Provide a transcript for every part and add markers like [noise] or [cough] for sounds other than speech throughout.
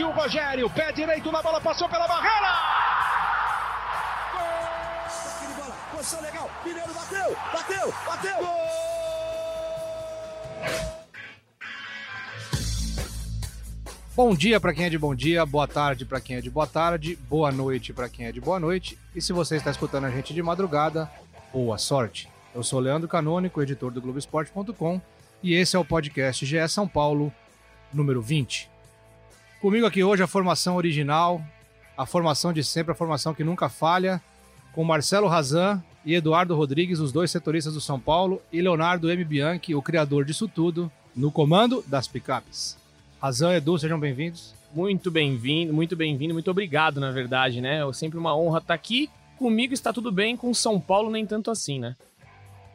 Partiu o Rogério, pé direito na bola, passou pela barreira! Gol! Posição legal, Mineiro bateu, bateu, bateu! Gol! Bom dia para quem é de bom dia, boa tarde para quem é de boa tarde, boa noite para quem é de boa noite. E se você está escutando a gente de madrugada, boa sorte. Eu sou Leandro Canônico, editor do Globoesporte.com, e esse é o podcast GE São Paulo, número 20. Comigo aqui hoje a formação original, a formação de sempre, a formação que nunca falha, com Marcelo Razan e Eduardo Rodrigues, os dois setoristas do São Paulo, e Leonardo M. Bianchi, o criador disso tudo, no comando das picapes. Razan, Edu, sejam bem-vindos. Muito bem-vindo, muito bem-vindo, muito obrigado, na verdade, né? É sempre uma honra estar aqui. Comigo está tudo bem, com São Paulo nem tanto assim, né?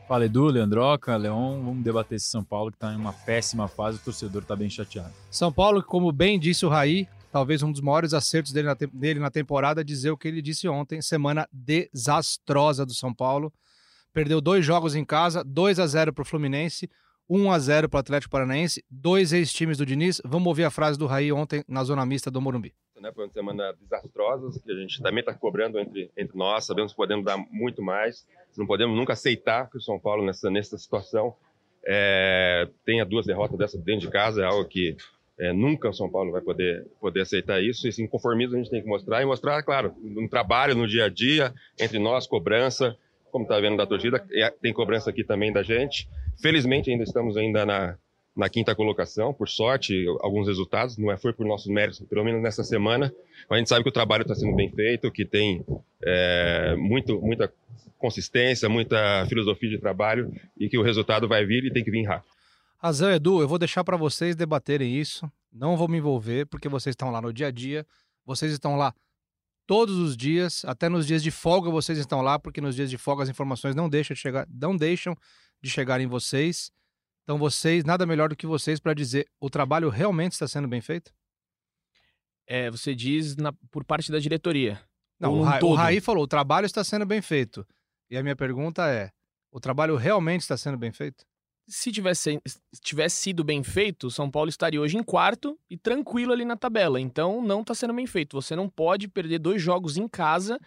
Fala Edu, Leandroca, Leon, vamos debater esse São Paulo que está em uma péssima fase, o torcedor está bem chateado. São Paulo, como bem disse o Raí, talvez um dos maiores acertos dele na, dele na temporada, dizer o que ele disse ontem, semana desastrosa do São Paulo. Perdeu dois jogos em casa, 2 a 0 para o Fluminense, 1 a 0 para o Atlético Paranaense, dois ex-times do Diniz. Vamos ouvir a frase do Raí ontem na zona mista do Morumbi. Né, foi uma semana desastrosa, que a gente também está cobrando entre, entre nós, sabemos que podemos dar muito mais, não podemos nunca aceitar que o São Paulo, nessa, nessa situação, é, tenha duas derrotas dessa dentro de casa, é algo que é, nunca o São Paulo vai poder, poder aceitar isso. Esse inconformismo a gente tem que mostrar e mostrar, claro, no trabalho, no dia a dia, entre nós, cobrança, como está vendo da torcida, tem cobrança aqui também da gente. Felizmente ainda estamos ainda na, na quinta colocação, por sorte, alguns resultados, não é foi por nossos méritos, pelo menos nessa semana. A gente sabe que o trabalho está sendo bem feito, que tem é, muito, muita consistência, muita filosofia de trabalho e que o resultado vai vir e tem que vir rápido. Razão, Edu, eu vou deixar para vocês debaterem isso. Não vou me envolver, porque vocês estão lá no dia a dia. Vocês estão lá todos os dias, até nos dias de folga vocês estão lá, porque nos dias de folga as informações não deixam de chegar, não deixam de chegar em vocês. Então vocês, nada melhor do que vocês para dizer, o trabalho realmente está sendo bem feito? É, você diz na, por parte da diretoria. Não, o, Ra o Raí falou, o trabalho está sendo bem feito. E a minha pergunta é, o trabalho realmente está sendo bem feito? Se tivesse, tivesse sido bem feito, São Paulo estaria hoje em quarto e tranquilo ali na tabela. Então não está sendo bem feito. Você não pode perder dois jogos em casa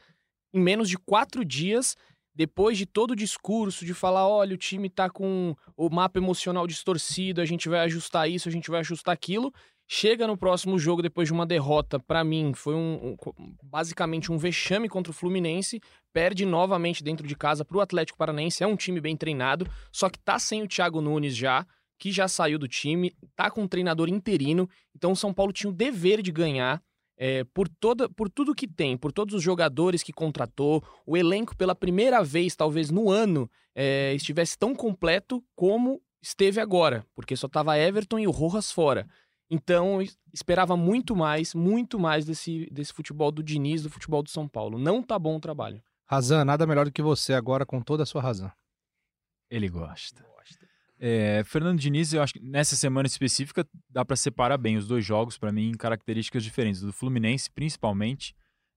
em menos de quatro dias depois de todo o discurso de falar, olha, o time tá com o mapa emocional distorcido, a gente vai ajustar isso, a gente vai ajustar aquilo, chega no próximo jogo depois de uma derrota, para mim foi um, um, basicamente um vexame contra o Fluminense, perde novamente dentro de casa pro Atlético Paranaense, é um time bem treinado, só que tá sem o Thiago Nunes já, que já saiu do time, tá com um treinador interino, então o São Paulo tinha o dever de ganhar, é, por, toda, por tudo que tem, por todos os jogadores que contratou, o elenco pela primeira vez, talvez no ano, é, estivesse tão completo como esteve agora, porque só tava Everton e o Rojas fora. Então, esperava muito mais, muito mais desse, desse futebol do Diniz, do futebol do São Paulo. Não tá bom o trabalho. Razan, nada melhor do que você agora, com toda a sua razão. Ele gosta. É, Fernando Diniz, eu acho que nessa semana específica dá para separar bem os dois jogos, para mim, em características diferentes. Do Fluminense, principalmente,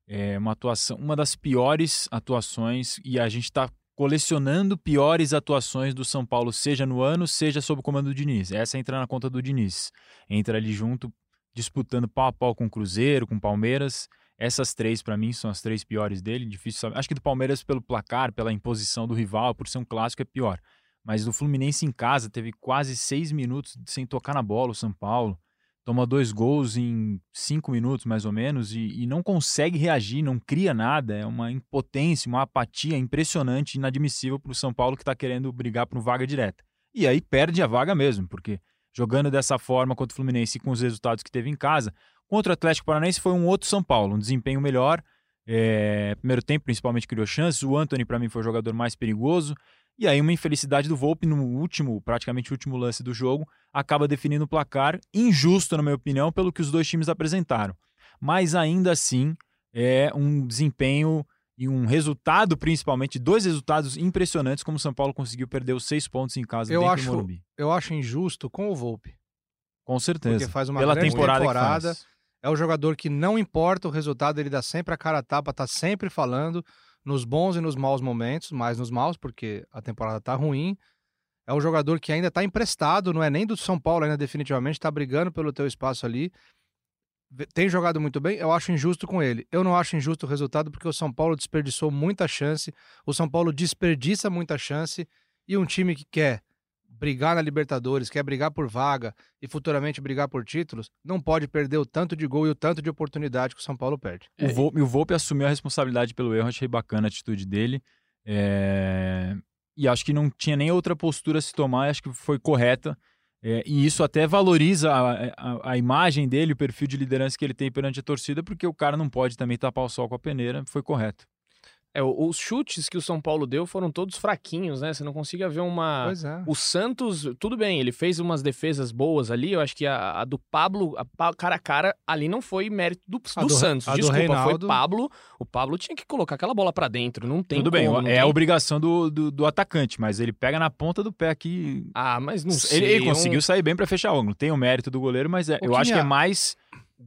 é uma atuação, uma das piores atuações, e a gente está colecionando piores atuações do São Paulo, seja no ano, seja sob o comando do Diniz. Essa entra na conta do Diniz. Entra ali junto, disputando pau a pau com o Cruzeiro, com o Palmeiras. Essas três, para mim, são as três piores dele. Difícil saber. Acho que do Palmeiras, pelo placar, pela imposição do rival, por ser um clássico, é pior. Mas o Fluminense em casa teve quase seis minutos sem tocar na bola, o São Paulo. Toma dois gols em cinco minutos, mais ou menos, e, e não consegue reagir, não cria nada. É uma impotência, uma apatia impressionante, inadmissível para o São Paulo que está querendo brigar por vaga direta. E aí perde a vaga mesmo, porque jogando dessa forma contra o Fluminense e com os resultados que teve em casa, contra o Atlético Paranaense foi um outro São Paulo, um desempenho melhor. É, primeiro tempo, principalmente, criou chances. O Anthony, para mim, foi o jogador mais perigoso. E aí uma infelicidade do Volpe no último, praticamente último lance do jogo, acaba definindo o placar, injusto na minha opinião, pelo que os dois times apresentaram. Mas ainda assim, é um desempenho e um resultado, principalmente, dois resultados impressionantes, como o São Paulo conseguiu perder os seis pontos em casa eu acho, do Morumbi. Eu acho injusto com o Volpe. Com certeza. Porque faz uma Pela temporada, temporada. É o jogador que não importa o resultado, ele dá sempre a cara a tapa, tá sempre falando nos bons e nos maus momentos, mais nos maus, porque a temporada tá ruim. É um jogador que ainda tá emprestado, não é nem do São Paulo ainda definitivamente, tá brigando pelo teu espaço ali. tem jogado muito bem, eu acho injusto com ele. Eu não acho injusto o resultado porque o São Paulo desperdiçou muita chance, o São Paulo desperdiça muita chance e um time que quer brigar na Libertadores, quer brigar por vaga e futuramente brigar por títulos, não pode perder o tanto de gol e o tanto de oportunidade que o São Paulo perde. O Volpe, o Volpe assumiu a responsabilidade pelo erro, achei bacana a atitude dele. É... E acho que não tinha nem outra postura a se tomar, acho que foi correta. É, e isso até valoriza a, a, a, imagem dele, o perfil de liderança que ele tem perante a torcida, porque o cara não pode também tapar o sol com a peneira, foi correto. É, os chutes que o São Paulo deu foram todos fraquinhos, né? Você não conseguia ver uma. Pois é. O Santos, tudo bem, ele fez umas defesas boas ali. Eu acho que a, a do Pablo, a, cara a cara, ali não foi mérito do, do, do Santos. A Desculpa, do Reinaldo... foi Pablo. O Pablo tinha que colocar aquela bola para dentro. Não tem Tudo como, bem, é tem... a obrigação do, do, do, atacante, mas ele pega na ponta do pé aqui. Ah, mas não sei. Ele, ele conseguiu um... sair bem para fechar o ângulo. Tem o mérito do goleiro, mas é, eu acho que é mais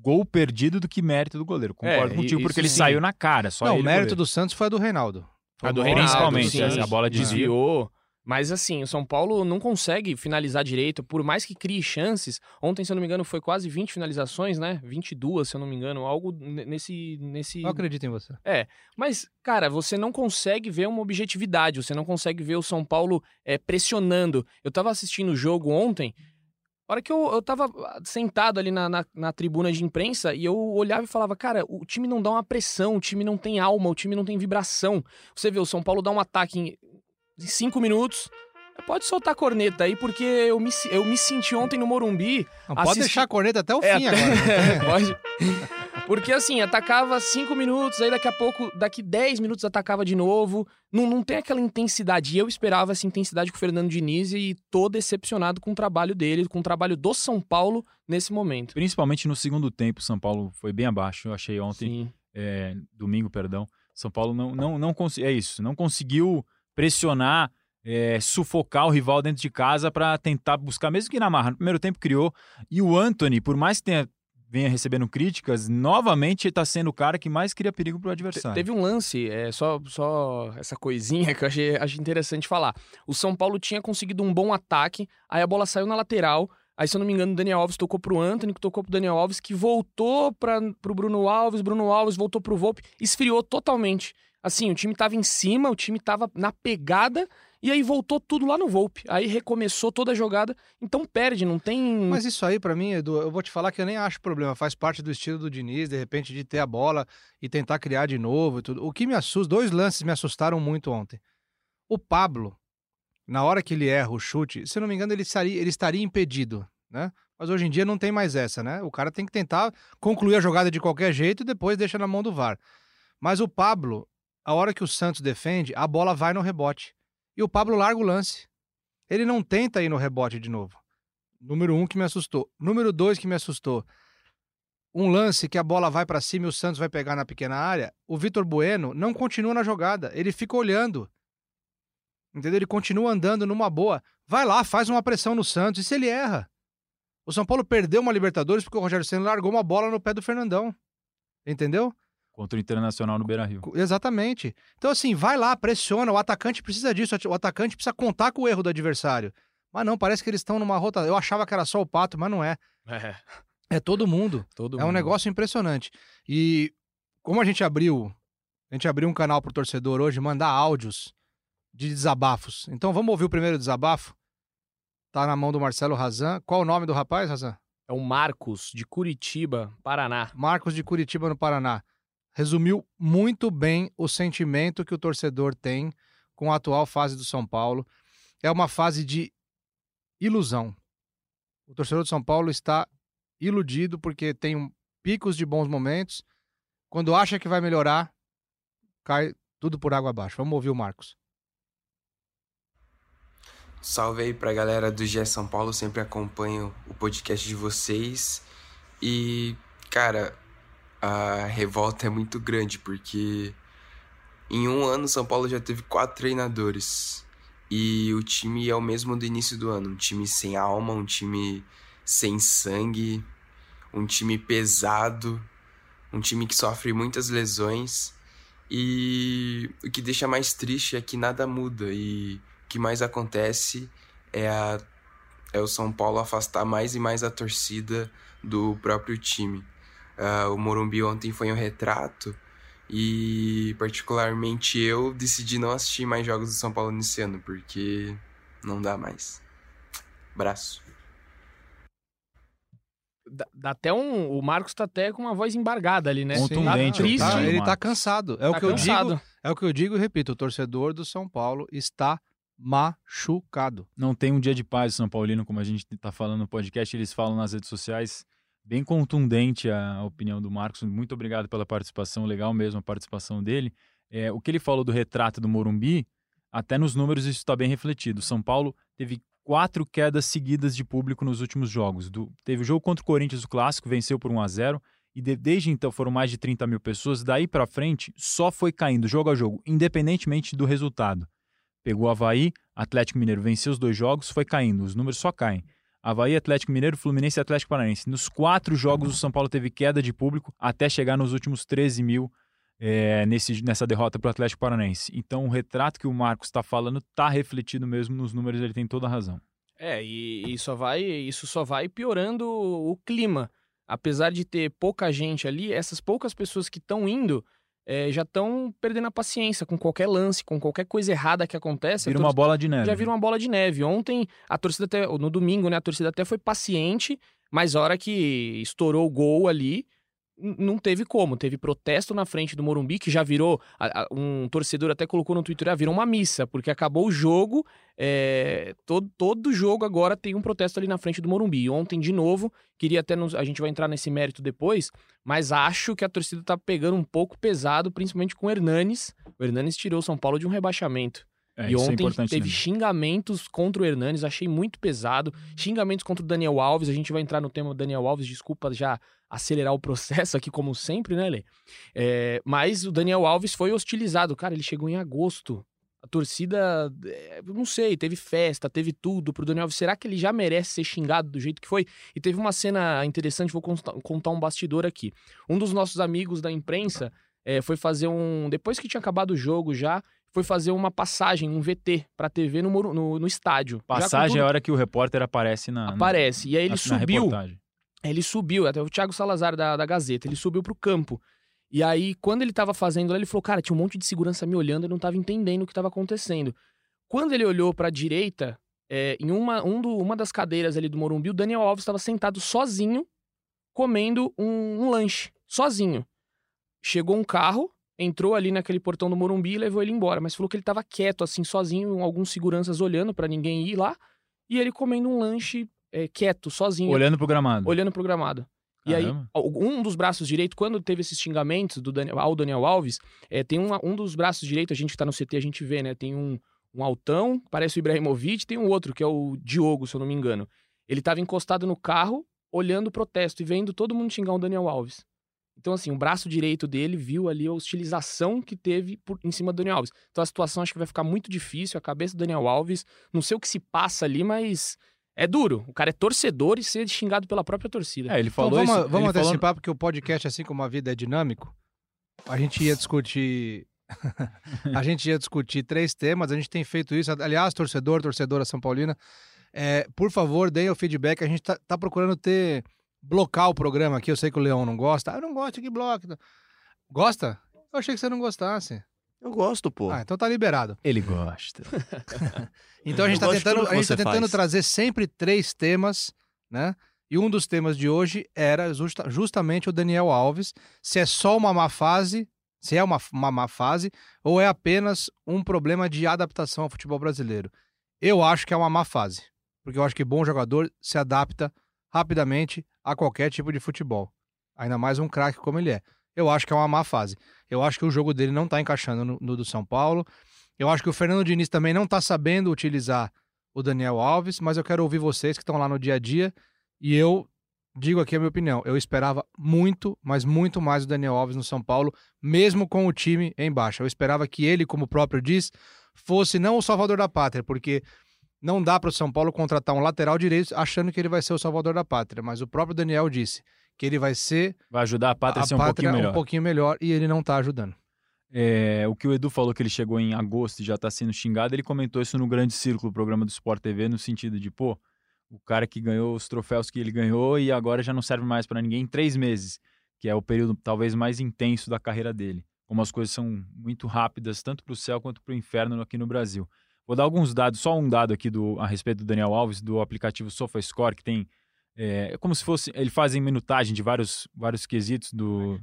gol perdido do que mérito do goleiro. Concordo é, contigo, porque ele sim. saiu na cara. Só não, o mérito goleiro. do Santos foi a do Reinaldo. A do Reinaldo, Principalmente, sim, a bola desviou. Mas assim, o São Paulo não consegue finalizar direito, por mais que crie chances. Ontem, se eu não me engano, foi quase 20 finalizações, né? 22, se eu não me engano, algo nesse nesse Eu acredito em você. É, mas cara, você não consegue ver uma objetividade, você não consegue ver o São Paulo é, pressionando. Eu tava assistindo o jogo ontem, hora que eu, eu tava sentado ali na, na, na, tribuna de imprensa e eu olhava e falava, cara, o time não dá uma pressão, o time não tem alma, o time não tem vibração. Você vê, o São Paulo dá um ataque em, em cinco minutos. Pode soltar a corneta aí, porque eu me, eu me senti ontem no Morumbi. Não, Pode deixar a corneta até o É, fim até- agora. [laughs] pode. Porque assim, atacava cinco minutos, aí daqui a pouco, daqui 10 minutos atacava de novo. Não, não tem aquela intensidade. E eu esperava essa intensidade com o Fernando Diniz e tô decepcionado com o trabalho dele, com o trabalho do São Paulo nesse momento. Principalmente no segundo tempo, São Paulo foi bem abaixo. Eu achei ontem, é, domingo, perdão. São Paulo não, não, não conseguiu. É isso, não conseguiu pressionar, é, sufocar o rival dentro de casa para tentar buscar, mesmo que na marra. No primeiro tempo criou. E o Anthony, por mais que tenha, venha recebendo críticas, novamente está sendo o cara que mais cria perigo pro Te- adversário. Teve um lance, é, só, só essa coisinha que eu achei, achei interessante falar. O São Paulo tinha conseguido um bom ataque, aí a bola saiu na lateral. Aí, se eu não me engano, o Daniel Alves tocou pro Anthony, que tocou pro Daniel Alves, que voltou para pro Bruno Alves, Bruno Alves voltou pro Volpe, esfriou totalmente. Assim, o time tava em cima, o time tava na pegada, e aí voltou tudo lá no Volpe. Aí recomeçou toda a jogada, então perde, não tem. Mas isso aí, pra mim, Edu, eu vou te falar que eu nem acho problema. Faz parte do estilo do Diniz, de repente, de ter a bola e tentar criar de novo e tudo. O que me assusta, dois lances me assustaram muito ontem. O Pablo, na hora que ele erra o chute, se eu não me engano, ele estaria, ele estaria impedido, né? Mas hoje em dia não tem mais essa, né? O cara tem que tentar concluir a jogada de qualquer jeito e depois deixa na mão do VAR. Mas o Pablo, a hora que o Santos defende, a bola vai no rebote. E o Pablo larga o lance. Ele não tenta ir no rebote de novo. Número um que me assustou. Número dois que me assustou. Um lance que a bola vai pra cima e o Santos vai pegar na pequena área. O Vitor Bueno não continua na jogada. Ele fica olhando. Entendeu? Ele continua andando numa boa. Vai lá, faz uma pressão no Santos. E se ele erra? O São Paulo perdeu uma Libertadores porque o Rogério Senna largou uma bola no pé do Fernandão. Entendeu? Contra o Internacional no Beira-Rio. Exatamente. Então, assim, vai lá, pressiona. O atacante precisa disso. O atacante precisa contar com o erro do adversário. Mas não, parece que eles estão numa rota. Eu achava que era só o Pato, mas não é. É, É todo mundo. todo É um mundo. negócio impressionante. E como a gente abriu, a gente abriu um canal pro torcedor hoje mandar áudios de desabafos. Então vamos ouvir o primeiro desabafo. Tá na mão do Marcelo Razan. Qual o nome do rapaz, Razan? É o Marcos, de Curitiba, Paraná. Marcos de Curitiba, no Paraná. Resumiu muito bem o sentimento que o torcedor tem com a atual fase do São Paulo. É uma fase de ilusão. O torcedor do São Paulo está iludido porque tem picos de bons momentos. Quando acha que vai melhorar, cai tudo por água abaixo. Vamos ouvir o Marcos. Salve aí pra galera do GE São Paulo, sempre acompanho o podcast de vocês. E, cara, a revolta é muito grande porque em um ano São Paulo já teve quatro treinadores. E o time é o mesmo do início do ano. Um time sem alma, um time sem sangue, um time pesado, um time que sofre muitas lesões. E o que deixa mais triste é que nada muda e o que mais acontece é, a, é o São Paulo afastar mais e mais a torcida do próprio time. Uh, o Morumbi ontem foi um retrato e, particularmente, eu decidi não assistir mais jogos do São Paulo nesse ano, porque não dá mais. Braço. Dá, dá até um. O Marcos tá até com uma voz embargada ali, né? Contundente. Tá triste. Tá, ele tá cansado. É Tá o que eu cansado. digo. É o que eu digo e repito. O torcedor do São Paulo está machucado. Não tem um dia de paz São Paulino, como a gente tá falando no podcast, eles falam nas redes sociais. Bem contundente a opinião do Marcos. Muito obrigado pela participação, legal mesmo a participação dele. É, o que ele falou do retrato do Morumbi, até nos números isso está bem refletido. São Paulo teve quatro quedas seguidas de público nos últimos jogos. Do- teve o jogo contra o Corinthians, o clássico, venceu por 1 a 0 e de- desde então foram mais de 30 mil pessoas. Daí para frente, só foi caindo jogo a jogo, independentemente do resultado. Pegou o Havaí, Atlético Mineiro venceu os dois jogos, foi caindo, os números só caem. Havaí, Atlético Mineiro, Fluminense e Atlético Paranaense. Nos quatro jogos, o São Paulo teve queda de público até chegar nos últimos 13 mil é, nesse, nessa derrota para o Atlético Paranaense. Então, o retrato que o Marcos está falando está refletido mesmo nos números, ele tem toda a razão. É, e, e só vai, isso só vai piorando o, o clima. Apesar de ter pouca gente ali, essas poucas pessoas que estão indo é, já estão perdendo a paciência com qualquer lance, com qualquer coisa errada que acontece. Vira uma bola de neve. já vira uma bola de neve. Ontem, a torcida até, no domingo, né, a torcida até foi paciente, mas a hora que estourou o gol ali, não teve como. Teve protesto na frente do Morumbi, que já virou. Um torcedor até colocou no Twitter, ah, virou uma missa, porque acabou o jogo. é, todo, todo jogo agora tem um protesto ali na frente do Morumbi. E ontem, de novo, queria até. nos- a gente vai entrar nesse mérito depois, mas acho que a torcida tá pegando um pouco pesado, principalmente com o Hernanes. O Hernanes tirou o São Paulo de um rebaixamento. É, E é ontem importante teve lembrar. xingamentos contra o Hernanes, achei muito pesado. Xingamentos contra o Daniel Alves, a gente vai entrar no tema do Daniel Alves, desculpa já acelerar o processo aqui, como sempre, né, Lê? É, mas o Daniel Alves foi hostilizado. Cara, ele chegou em agosto. A torcida, é, não sei, teve festa, teve tudo pro Daniel Alves. Será que ele já merece ser xingado do jeito que foi? E teve uma cena interessante, vou contar, um bastidor aqui. Um dos nossos amigos da imprensa é, foi fazer um. Depois que tinha acabado o jogo já, foi fazer uma passagem, um VT pra TV no, no, no estádio. Passagem é tudo- a hora que o repórter aparece na. na- Aparece. E aí ele na- na subiu. reportagem. Ele subiu, até o Thiago Salazar da, da Gazeta, ele subiu pro campo. E aí, quando ele tava fazendo lá, ele falou: Cara, tinha um monte de segurança me olhando, eu não tava entendendo o que tava acontecendo. Quando ele olhou pra direita, é, em uma, um do- uma das cadeiras ali do Morumbi, o Daniel Alves estava sentado sozinho, comendo um, um lanche. Sozinho. Chegou um carro, entrou ali naquele portão do Morumbi e levou ele embora. Mas falou que ele tava quieto, assim, sozinho, alguns seguranças olhando pra ninguém ir lá. E ele comendo um lanche é, quieto, sozinho Olhando pro gramado. olhando pro gramado. E aí, Caramba. um dos braços direito, quando teve esses xingamentos do Daniel, ao Daniel Alves, é, tem uma- um dos braços direito, a gente que tá no CT, a gente vê, né? Tem um, um altão, parece o Ibrahimovic, tem um outro, que é o Diogo, se eu não me engano. Ele tava encostado no carro, olhando o protesto e vendo todo mundo xingar o Daniel Alves. Então, assim, o braço direito dele viu ali a hostilização que teve por, em cima do Daniel Alves. Então, a situação acho que vai ficar muito difícil. A cabeça do Daniel Alves, não sei o que se passa ali, mas é duro. O cara é torcedor e ser xingado pela própria torcida. É, ele Então falou vamos, isso. vamos ele falou- antecipar, porque o podcast, assim como a vida é dinâmico, a gente ia discutir. [laughs] a gente ia discutir três temas, a gente tem feito isso. Aliás, torcedor, torcedora São Paulina, é, por favor, deem o feedback. A gente tá, tá procurando ter. blocar o programa aqui. Eu sei que o Leão não gosta. Ah, eu não gosto que bloque. Gosta? Eu achei que você não gostasse. Eu gosto, pô. Ah, então tá liberado. Ele gosta. [laughs] Então a gente Eu de tentando, a gente tá tentando faz. trazer sempre três temas, né? E um dos temas de hoje era justa- justamente o Daniel Alves. Se é só uma má fase, se é uma, uma má fase, ou é apenas um problema de adaptação ao futebol brasileiro. Eu acho que é uma má fase. Porque eu acho que bom jogador se adapta rapidamente a qualquer tipo de futebol. Ainda mais um craque como ele é. Eu acho que é uma má fase. Eu acho que o jogo dele não tá encaixando no, no do São Paulo. Eu acho que o Fernando Diniz também não tá sabendo utilizar o Daniel Alves, mas eu quero ouvir vocês que estão lá no dia a dia. E eu digo aqui a minha opinião. Eu esperava muito, mas muito mais o Daniel Alves no São Paulo, mesmo com o time em baixa. Eu esperava que ele, como o próprio diz, fosse não o salvador da pátria, porque não dá para o São Paulo contratar um lateral direito achando que ele vai ser o salvador da pátria. Mas o próprio Daniel disse que ele vai ser Vai ajudar a pátria a ser um pátria pouquinho melhor. um pouquinho melhor e ele não tá ajudando. É, o que o Edu falou que ele chegou em agosto e já tá sendo xingado, ele comentou isso no Grande Círculo, programa do Sport TV, no sentido de, pô, o cara que ganhou os troféus que ele ganhou e agora já não serve mais pra ninguém em três meses. que é o período talvez mais intenso da carreira dele. Como as coisas são muito rápidas, tanto para o céu quanto para o inferno aqui no Brasil. Vou dar alguns dados, só um dado aqui do, a respeito do Daniel Alves, do aplicativo SofaScore, que tem. É, é como se fosse. Ele fazem minutagem de vários, vários quesitos do.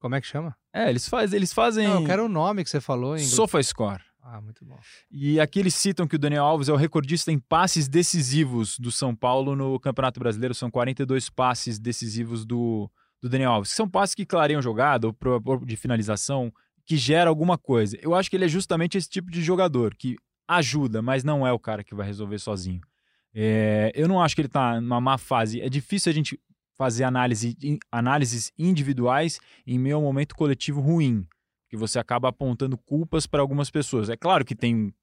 Como é que chama? É, eles, faz, eles fazem. Não, eu quero o nome que você falou em inglês. SofaScore. Ah, muito bom. E aqui eles citam que o Daniel Alves é o recordista em passes decisivos do São Paulo no Campeonato Brasileiro. São 42 passes decisivos do, do Daniel Alves. São passes que clareiam jogada, ou de finalização, que gera alguma coisa. Eu acho que ele é justamente esse tipo de jogador que ajuda, mas não é o cara que vai resolver sozinho. É, eu não acho que ele está numa má fase. É difícil a gente fazer análise, análises individuais em meio a um momento coletivo ruim que você acaba apontando culpas para algumas pessoas. É claro que tem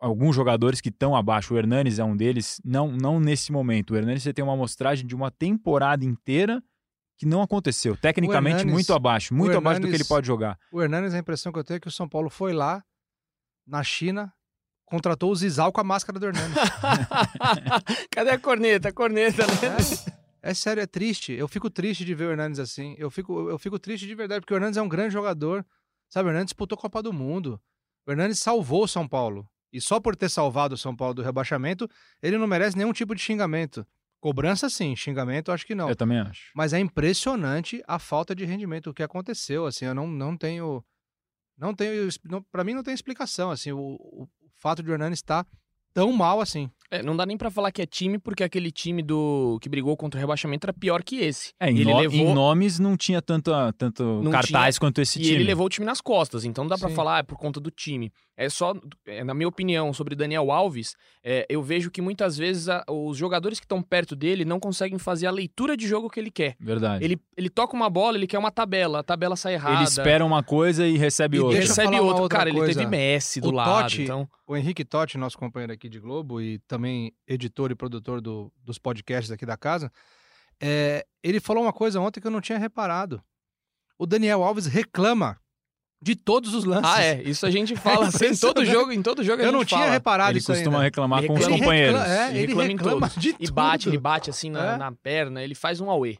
alguns jogadores que estão abaixo. O Hernanes é um deles, não, não nesse momento. O Hernanes você tem uma amostragem de uma temporada inteira que não aconteceu. Tecnicamente, Hernanes, muito abaixo, muito Hernanes, abaixo do que ele pode jogar. O Hernanes, a impressão que eu tenho é que o São Paulo foi lá, na China, contratou o Zizal com a máscara do Hernanes. [laughs] Cadê a corneta? A corneta, né? É, é, sério, é triste. Eu fico triste de ver o Hernanes assim. Eu fico, eu fico triste de verdade, porque o Hernanes é um grande jogador. Sabe, o Hernandes disputou a Copa do Mundo. O Hernandes salvou o São Paulo. E só por ter salvado o São Paulo do rebaixamento, ele não merece nenhum tipo de xingamento. Cobrança sim, xingamento acho que não. Eu também acho. Mas é impressionante a falta de rendimento, o que aconteceu, assim, eu não, não tenho não tenho, para mim não tem explicação, assim, o, o fato de o Hernani estar tão mal assim. É, não dá nem para falar que é time, porque aquele time do que brigou contra o rebaixamento era pior que esse. É, em, ele no, levou... em nomes não tinha tanto, tanto cartaz tinha... quanto esse e time. E ele levou o time nas costas, então não dá para falar é por conta do time. É só, é, na minha opinião, sobre Daniel Alves, é, eu vejo que muitas vezes a, os jogadores que estão perto dele não conseguem fazer a leitura de jogo que ele quer. Verdade. Ele, ele toca uma bola, ele quer uma tabela, a tabela sai errada. Ele espera uma coisa e recebe e outra. Recebe outra. Cara, coisa. ele teve Messi do o lado. Totti, então... O Henrique Totti, nosso companheiro aqui de Globo e também editor e produtor do, dos podcasts aqui da casa, é, ele falou uma coisa ontem que eu não tinha reparado. O Daniel Alves reclama de todos os lances. Ah, é. Isso a gente [laughs] fala é em todo jogo, em todo jogo Eu não tinha fala. reparado ele isso costuma ainda. reclamar ele com os companheiros. Reclama, é, ele, ele reclama, reclama em todos. de E tudo. bate, ele bate assim na, é. na perna, ele faz um auê.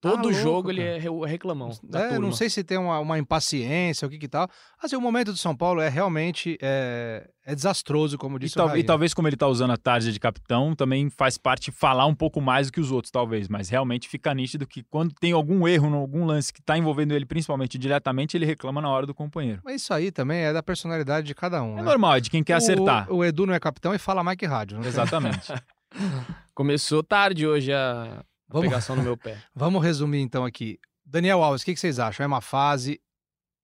Todo tá jogo louco, ele é reclamão. Da é, turma. não sei se tem uma, uma impaciência, o que que tal. Assim, o momento do São Paulo é realmente é, é desastroso, como E, disse tal- o e Raí. talvez como ele tá usando a tarde de capitão, também faz parte falar um pouco mais do que os outros, talvez. Mas realmente fica nítido que quando tem algum erro, em algum lance que tá envolvendo ele, principalmente diretamente, ele reclama na hora do companheiro. Mas isso aí também é da personalidade de cada um, É né? normal, é de quem quer acertar. O, o Edu não é capitão e fala mais que rádio. Não tem? Exatamente. [laughs] Começou tarde hoje a Vamos- pegação no meu pé. [laughs] Vamos resumir então aqui. Daniel Alves, o que, que vocês acham? É uma fase?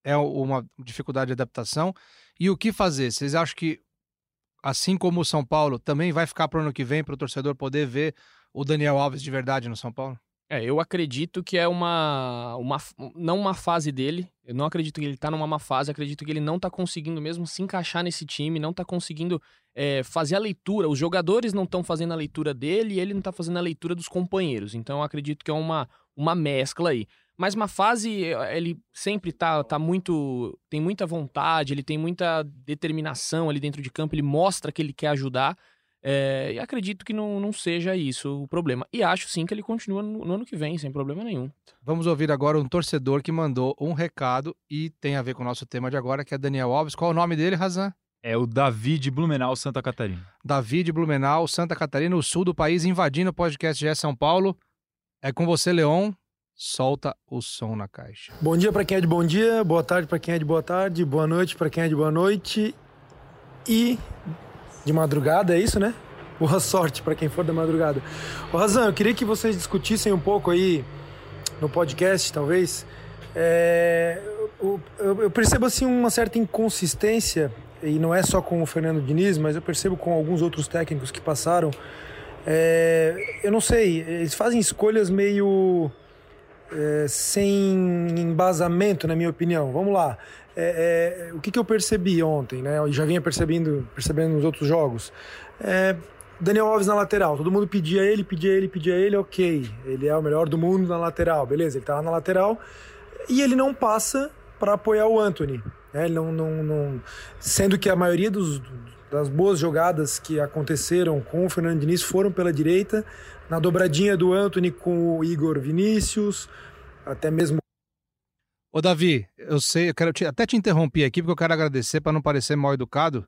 É uma dificuldade de adaptação? E o que fazer? Vocês acham que, assim como o São Paulo, também vai ficar para o ano que vem para o torcedor poder ver o Daniel Alves de verdade no São Paulo? É, eu acredito que é uma, uma. Não uma fase dele. Eu não acredito que ele tá numa má fase. Acredito que ele não tá conseguindo mesmo se encaixar nesse time, não tá conseguindo é, fazer a leitura. Os jogadores não estão fazendo a leitura dele e ele não tá fazendo a leitura dos companheiros. Então eu acredito que é uma, uma mescla aí. Mas uma fase, ele sempre tá, tá muito. tem muita vontade, ele tem muita determinação ali dentro de campo, ele mostra que ele quer ajudar. É, e acredito que não, não seja isso o problema. E acho sim que ele continua no, no ano que vem, sem problema nenhum. Vamos ouvir agora um torcedor que mandou um recado e tem a ver com o nosso tema de agora, que é Daniel Alves. Qual é o nome dele, Razan? é o Davi de Blumenau, Santa Catarina. David Blumenau, Santa Catarina, o sul do país, invadindo o podcast GE São Paulo. É com você, Leon. Solta o som na caixa. Bom dia para quem é de bom dia, boa tarde para quem é de boa tarde, boa noite para quem é de boa noite e de madrugada, é isso, né? Boa sorte para quem for da madrugada. Ô Razan, eu queria que vocês discutissem um pouco aí no podcast, talvez. É, eu, eu- eu percebo assim uma certa inconsistência e não é só com o Fernando Diniz, mas eu percebo com alguns outros técnicos que passaram. É, eu não sei, eles fazem escolhas meio é, sem embasamento, na minha opinião. Vamos lá. É, é, o que, que eu percebi ontem, né? Eu já vinha percebendo, percebendo nos outros jogos. É, Daniel Alves na lateral. Todo mundo pedia ele, pedia ele, pedia ele, ok. Ele é o melhor do mundo na lateral, beleza? Ele tá lá na lateral e ele não passa para apoiar o Anthony. né? Ele não, não, não- Sendo que a maioria dos, das boas jogadas que aconteceram com o Fernando Diniz foram pela direita, na dobradinha do Anthony com o Igor Vinícius, até mesmo. Ô, Davi, eu sei, eu quero te, até te interromper aqui, porque eu quero agradecer para não parecer mal educado.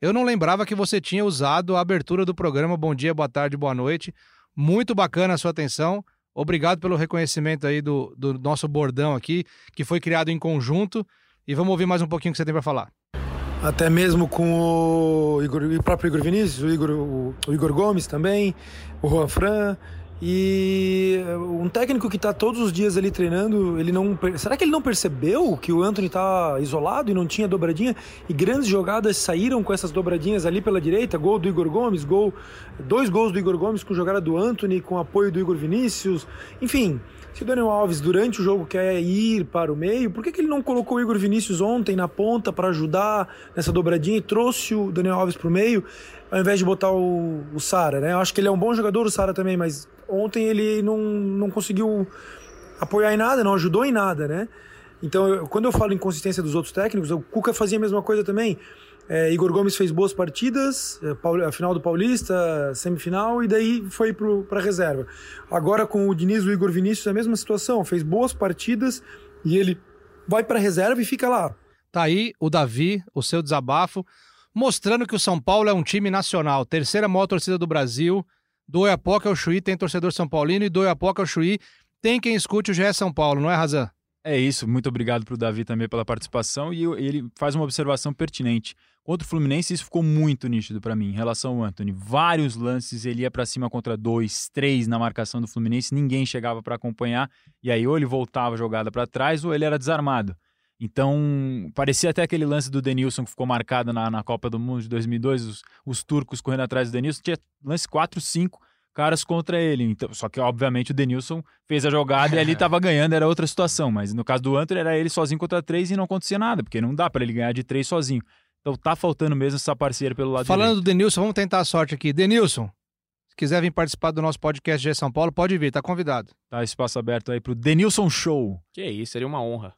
Eu não lembrava que você tinha usado a abertura do programa Bom Dia, Boa Tarde, Boa Noite. Muito bacana a sua atenção. Obrigado pelo reconhecimento aí do, do nosso bordão aqui, que foi criado em conjunto. E vamos ouvir mais um pouquinho que você tem para falar. Até mesmo com o, Igor, o próprio Igor Vinícius, o Igor, o Igor Gomes também, o Juan Fran. E um técnico que está todos os dias ali treinando, ele não. Será que ele não percebeu que o Anthony está isolado e não tinha dobradinha? E grandes jogadas saíram com essas dobradinhas ali pela direita, gol do Igor Gomes, gol, dois gols do Igor Gomes com jogada do Anthony, com apoio do Igor Vinícius. Enfim, se o Daniel Alves durante o jogo quer ir para o meio, por que, que ele não colocou o Igor Vinícius ontem na ponta para ajudar nessa dobradinha e trouxe o Daniel Alves para o meio? Ao invés de botar o, o Sara, né? Eu acho que ele é um bom jogador, o Sara também, mas ontem ele não, não conseguiu apoiar em nada, não ajudou em nada, né? Então, eu, quando eu falo em consistência dos outros técnicos, o Cuca fazia a mesma coisa também. É, Igor Gomes fez boas partidas, é, a final do Paulista, semifinal, e daí foi para a reserva. Agora com o Diniz, o Igor Vinícius, é a mesma situação, fez boas partidas e ele vai para a reserva e fica lá. Tá aí o Davi, o seu desabafo mostrando que o São Paulo é um time nacional, terceira maior torcida do Brasil. Do Oiapoque ao Chuí tem torcedor São Paulino e do Oiapoque ao Chuí tem quem escute o GE São Paulo, não é, Razan? É isso, muito obrigado para o Davi também pela participação e ele faz uma observação pertinente. Contra o Fluminense, isso ficou muito nítido para mim em relação ao Anthony. Vários lances, ele ia para cima contra dois, três na marcação do Fluminense, ninguém chegava para acompanhar, e aí ou ele voltava a jogada para trás ou ele era desarmado. Então, parecia até aquele lance do Denilson que ficou marcado na, na Copa do Mundo de 2002, os, os turcos correndo atrás do Denilson, tinha lance 4, 5 caras contra ele. Então, só que, obviamente, o Denilson fez a jogada e ali [laughs] estava ganhando, era outra situação. Mas no caso do Antônio, era ele sozinho contra três e não acontecia nada, porque não dá para ele ganhar de três sozinho. Então tá faltando mesmo essa parceira pelo lado Falando direito. do Denilson, vamos tentar a sorte aqui. Denilson, se quiser vir participar do nosso podcast de São Paulo, pode vir, tá convidado. Tá espaço aberto aí pro Denilson Show. Que isso, seria uma honra.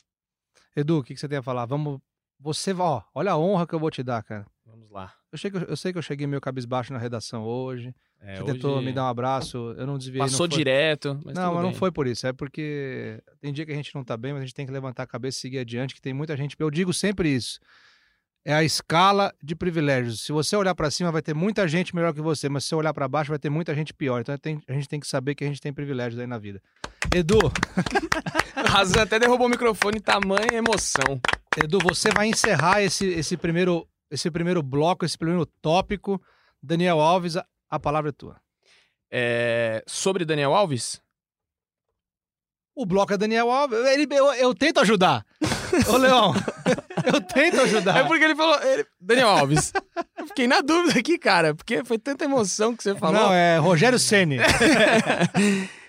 Edu, o que, que você tem a falar? Vamos. Você, ó, olha a honra que eu vou te dar, cara. Vamos lá. Eu, cheguei, eu sei que eu cheguei meio cabisbaixo na redação hoje. É, você hoje tentou me dar um abraço, eu não desviei. Passou não foi... direto. Mas não, mas não bem. foi por isso. É porque tem dia que a gente não tá bem, mas a gente tem que levantar a cabeça e seguir adiante, que tem muita gente. Eu digo sempre isso. É a escala de privilégios. Se você olhar para cima, vai ter muita gente melhor que você, mas se você olhar para baixo, vai ter muita gente pior. Então a gente tem que saber que a gente tem privilégios aí na vida. Edu, [laughs] Razan até derrubou o microfone, tamanha emoção. Edu, você vai encerrar esse, esse, primeiro, esse primeiro bloco, esse primeiro tópico. Daniel Alves, a, a palavra é tua. É, sobre Daniel Alves, O bloco é Daniel Alves. Ele, eu, eu tento ajudar. [laughs] Ô, Leão, [laughs] eu tento ajudar. É porque ele falou. ele- Daniel Alves. Eu fiquei na dúvida aqui, cara, porque foi tanta emoção que você falou. Não, é Rogério Ceni. [laughs]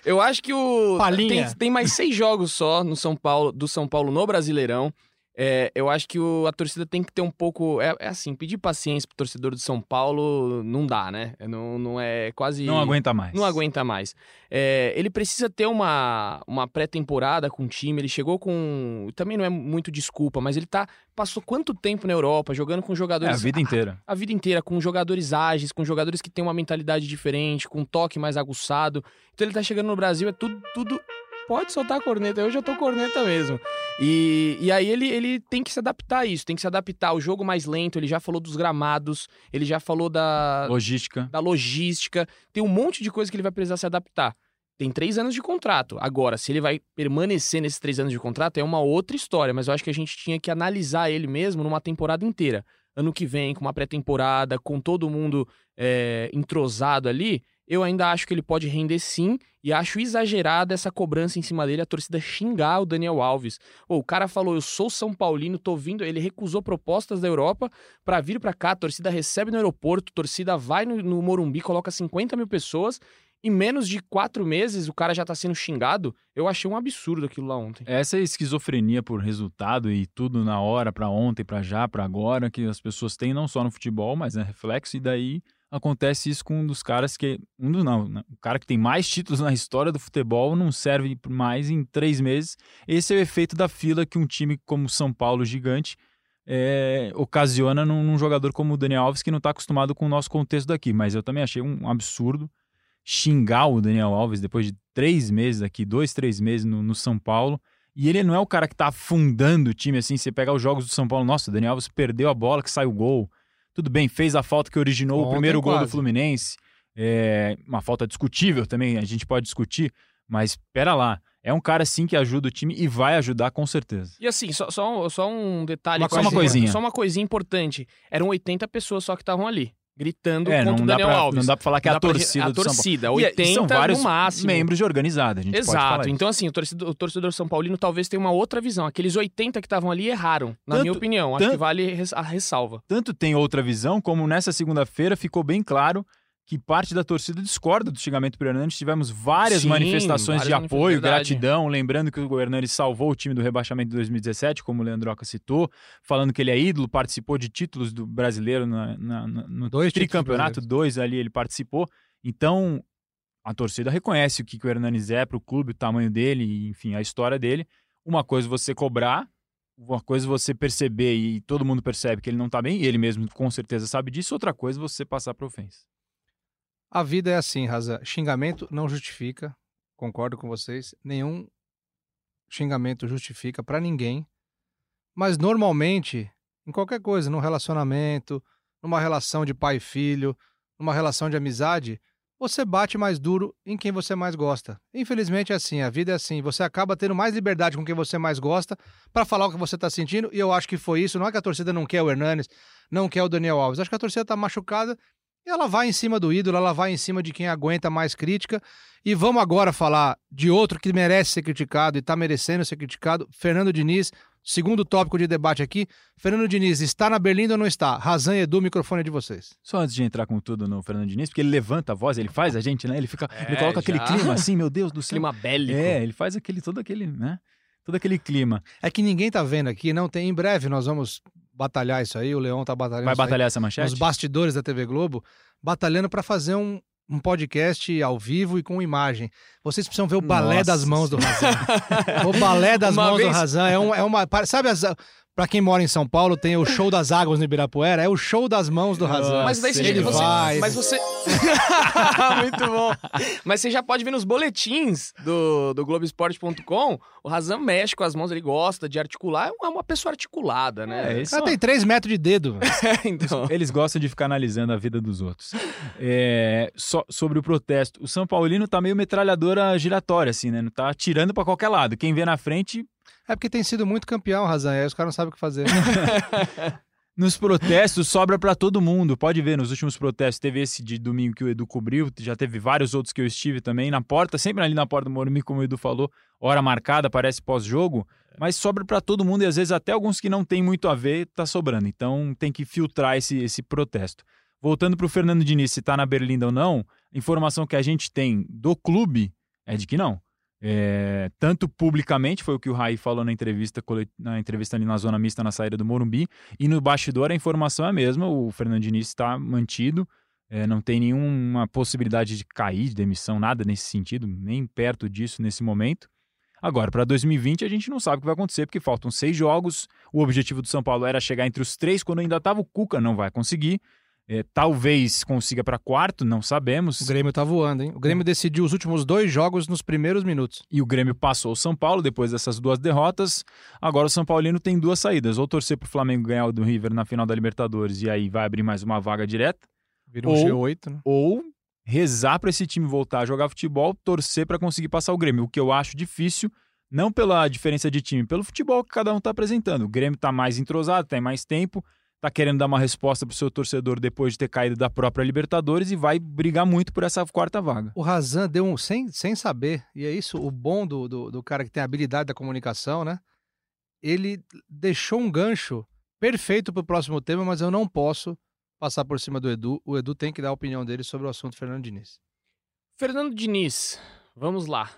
Eu acho que o. Palinha. Tem, tem mais seis jogos só no São Paulo, do São Paulo no Brasileirão. É, eu acho que o- a torcida tem que ter um pouco. É, é assim, pedir paciência pro torcedor do São Paulo não dá, né? É, Não, não é quase. Não aguenta mais. Não aguenta mais. É, ele precisa ter uma, uma pré-temporada com o time. Ele chegou com. Também não é muito desculpa, mas ele tá. Passou quanto tempo na Europa jogando com É, jogadores. a vida inteira. a vida inteira, com jogadores ágeis, com jogadores que têm uma mentalidade diferente, com um toque mais aguçado. Então ele tá chegando no Brasil, é tudo. tudo... Pode soltar a corneta, eu já tô corneta mesmo. E, e aí ele, ele tem que se adaptar a isso, tem que se adaptar ao jogo mais lento. Ele já falou dos gramados, ele já falou da, Logística. da logística. Tem um monte de coisa que ele vai precisar se adaptar. Tem três anos de contrato. Agora, se ele vai permanecer nesses três anos de contrato, é uma outra história. Mas eu acho que a gente tinha que analisar ele mesmo numa temporada inteira. Ano que vem, com uma pré-temporada, com todo mundo é, entrosado ali, eu ainda acho que ele pode render sim. E acho exagerada essa cobrança em cima dele, a torcida xingar o Daniel Alves. O cara falou: Eu sou São Paulino, tô vindo. Ele recusou propostas da Europa para vir para cá. A torcida recebe no aeroporto, a torcida vai no, no Morumbi, coloca 50 mil pessoas. Em menos de quatro meses, o cara já tá sendo xingado. Eu achei um absurdo aquilo lá ontem. Essa esquizofrenia por resultado e tudo na hora, pra ontem, pra já, pra agora, que as pessoas têm não só no futebol, mas é reflexo, e daí acontece isso com um dos caras que. Um dos não, né? o cara que tem mais títulos na história do futebol não serve mais em três meses. Esse é o efeito da fila que um time como São Paulo gigante é, ocasiona num, num, jogador como o Daniel Alves que não está acostumado com o nosso contexto daqui. Mas eu também achei um absurdo xingar o Daniel Alves depois de três meses aqui, dois, três meses no, no São Paulo. E ele não é o cara que está afundando o time assim. Você pegar os jogos do São Paulo, nossa, o Daniel Alves perdeu a bola que saiu o gol. Tudo bem, fez a falta que originou Ontem, o primeiro gol quase. do Fluminense. É uma falta discutível também, a gente pode discutir, mas pera lá. É um cara, sim, que ajuda o time e vai ajudar com certeza. E assim, só, só, só um detalhe. Uma, só uma coisinha. Só uma coisinha importante. Eram 80 pessoas só que estavam ali gritando é, contra o Daniel pra, Alves. Não dá pra falar que é a torcida a do torcida, São Paulo. 80 e, são vários no máximo. membros de organizada, a gente Exato. Então assim, o torcedor, o torcedor São Paulino talvez tenha uma outra visão. Aqueles 80 que estavam ali erraram, na tanto, minha opinião. Acho tanto, que vale a ressalva. Tanto tem outra visão, como nessa segunda-feira ficou bem claro que parte da torcida discorda do xingamento para o Hernandes. Tivemos várias Sim, manifestações várias de apoio, gratidão, lembrando que o Hernandes salvou o time do rebaixamento de 2017, como o Leandroca citou, falando que ele é ídolo, participou de títulos do brasileiro na, na, na, no dois tricampeonato, dois ali ele participou. Então, a torcida reconhece o que, que o Hernandes é para o clube, o tamanho dele, enfim, a história dele. Uma coisa você cobrar, uma coisa você perceber e todo mundo percebe que ele não está bem, e ele mesmo com certeza sabe disso, outra coisa você passar para ofensa. A vida é assim, Raza. Xingamento não justifica. Concordo com vocês. Nenhum xingamento justifica para ninguém. Mas normalmente, em qualquer coisa, num relacionamento, numa relação de pai e filho, numa relação de amizade, você bate mais duro em quem você mais gosta. Infelizmente é assim, a vida é assim. Você acaba tendo mais liberdade com quem você mais gosta para falar o que você está sentindo, e eu acho que foi isso. Não é que a torcida não quer o Hernanes, não quer o Daniel Alves. Acho que a torcida está machucada ela vai em cima do ídolo, ela vai em cima de quem aguenta mais crítica. E vamos agora falar de outro que merece ser criticado e está merecendo ser criticado, Fernando Diniz. Segundo tópico de debate aqui, Fernando Diniz está na Berlinda ou não está? Razan e Edu, o microfone é de vocês. Só antes de entrar com tudo no Fernando Diniz, porque ele levanta a voz, ele faz a gente, né? Ele fica, é, ele coloca já. aquele clima assim, meu Deus do céu. Clima bélico. É, ele faz aquele todo aquele, né? Todo aquele clima. É que ninguém tá vendo aqui, não tem. Em breve nós vamos batalhar isso aí, o Leão tá batalhando Vai batalhar aí, essa manchete? Os bastidores da TV Globo batalhando para fazer um, um podcast ao vivo e com imagem. Vocês precisam ver o balé Nossa. das mãos do Razan. o balé [laughs] das uma mãos vez... do Razan é, um, é uma. Sabe as, Pra quem mora em São Paulo, tem o show das águas no Ibirapuera, é o show das mãos do Razan. Mas daí você, ele você, vai. Mas você. [laughs] Muito bom. Mas você já pode ver nos boletins do, do Globoesporte.com, o Razan mexe com as mãos, ele gosta de articular, é uma pessoa articulada, né? É, isso... tem 3 metros de dedo. [laughs] então. Eles gostam de ficar analisando a vida dos outros. É, so, sobre o protesto, o São Paulino tá meio metralhadora giratória, assim, né? Não tá atirando para qualquer lado. Quem vê na frente é porque tem sido muito campeão, Razan, aí os caras não sabem o que fazer. [laughs] Nos protestos sobra para todo mundo. Pode ver, nos últimos protestos teve esse de domingo que o Edu cobriu, já teve vários outros que eu estive também na porta, sempre ali na porta do Morumbi, como o Edu falou, hora marcada, parece pós-jogo, mas sobra para todo mundo e às vezes até alguns que não tem muito a ver, tá sobrando. Então tem que filtrar esse, esse protesto. Voltando para o Fernando Diniz, se tá na Berlinda ou não, a informação que a gente tem do clube é de que não. É, tanto publicamente, foi o que o Raí falou na entrevista, na entrevista ali na zona mista na saída do Morumbi, e no bastidor a informação é a mesma, o Fernando Diniz está mantido, é, não tem nenhuma possibilidade de cair, de demissão, nada nesse sentido, nem perto disso nesse momento. Agora, para 2020, a gente não sabe o que vai acontecer, porque faltam seis jogos. O objetivo do São Paulo era chegar entre os três, quando ainda estava o Cuca, não vai conseguir. É, talvez consiga para quarto, não sabemos. O Grêmio tá voando, hein? O Grêmio decidiu os últimos dois jogos nos primeiros minutos. E o Grêmio passou o São Paulo depois dessas duas derrotas. Agora o São Paulino tem duas saídas: ou torcer pro Flamengo ganhar o do River na final da Libertadores e aí vai abrir mais uma vaga direta. Vira um ou, G8, né? Ou rezar para esse time voltar a jogar futebol, torcer para conseguir passar o Grêmio, o que eu acho difícil. Não pela diferença de time, pelo futebol que cada um está apresentando. O Grêmio está mais entrosado, tem mais tempo, tá querendo dar uma resposta pro seu torcedor depois de ter caído da própria Libertadores e vai brigar muito por essa quarta vaga. O Razan deu um sem, sem saber, e é isso o bom do, do, do cara que tem a habilidade da comunicação, né? Ele deixou um gancho perfeito pro próximo tema, mas eu não posso passar por cima do Edu. O Edu tem que dar a opinião dele sobre o assunto Fernando Diniz. Fernando Diniz, vamos lá.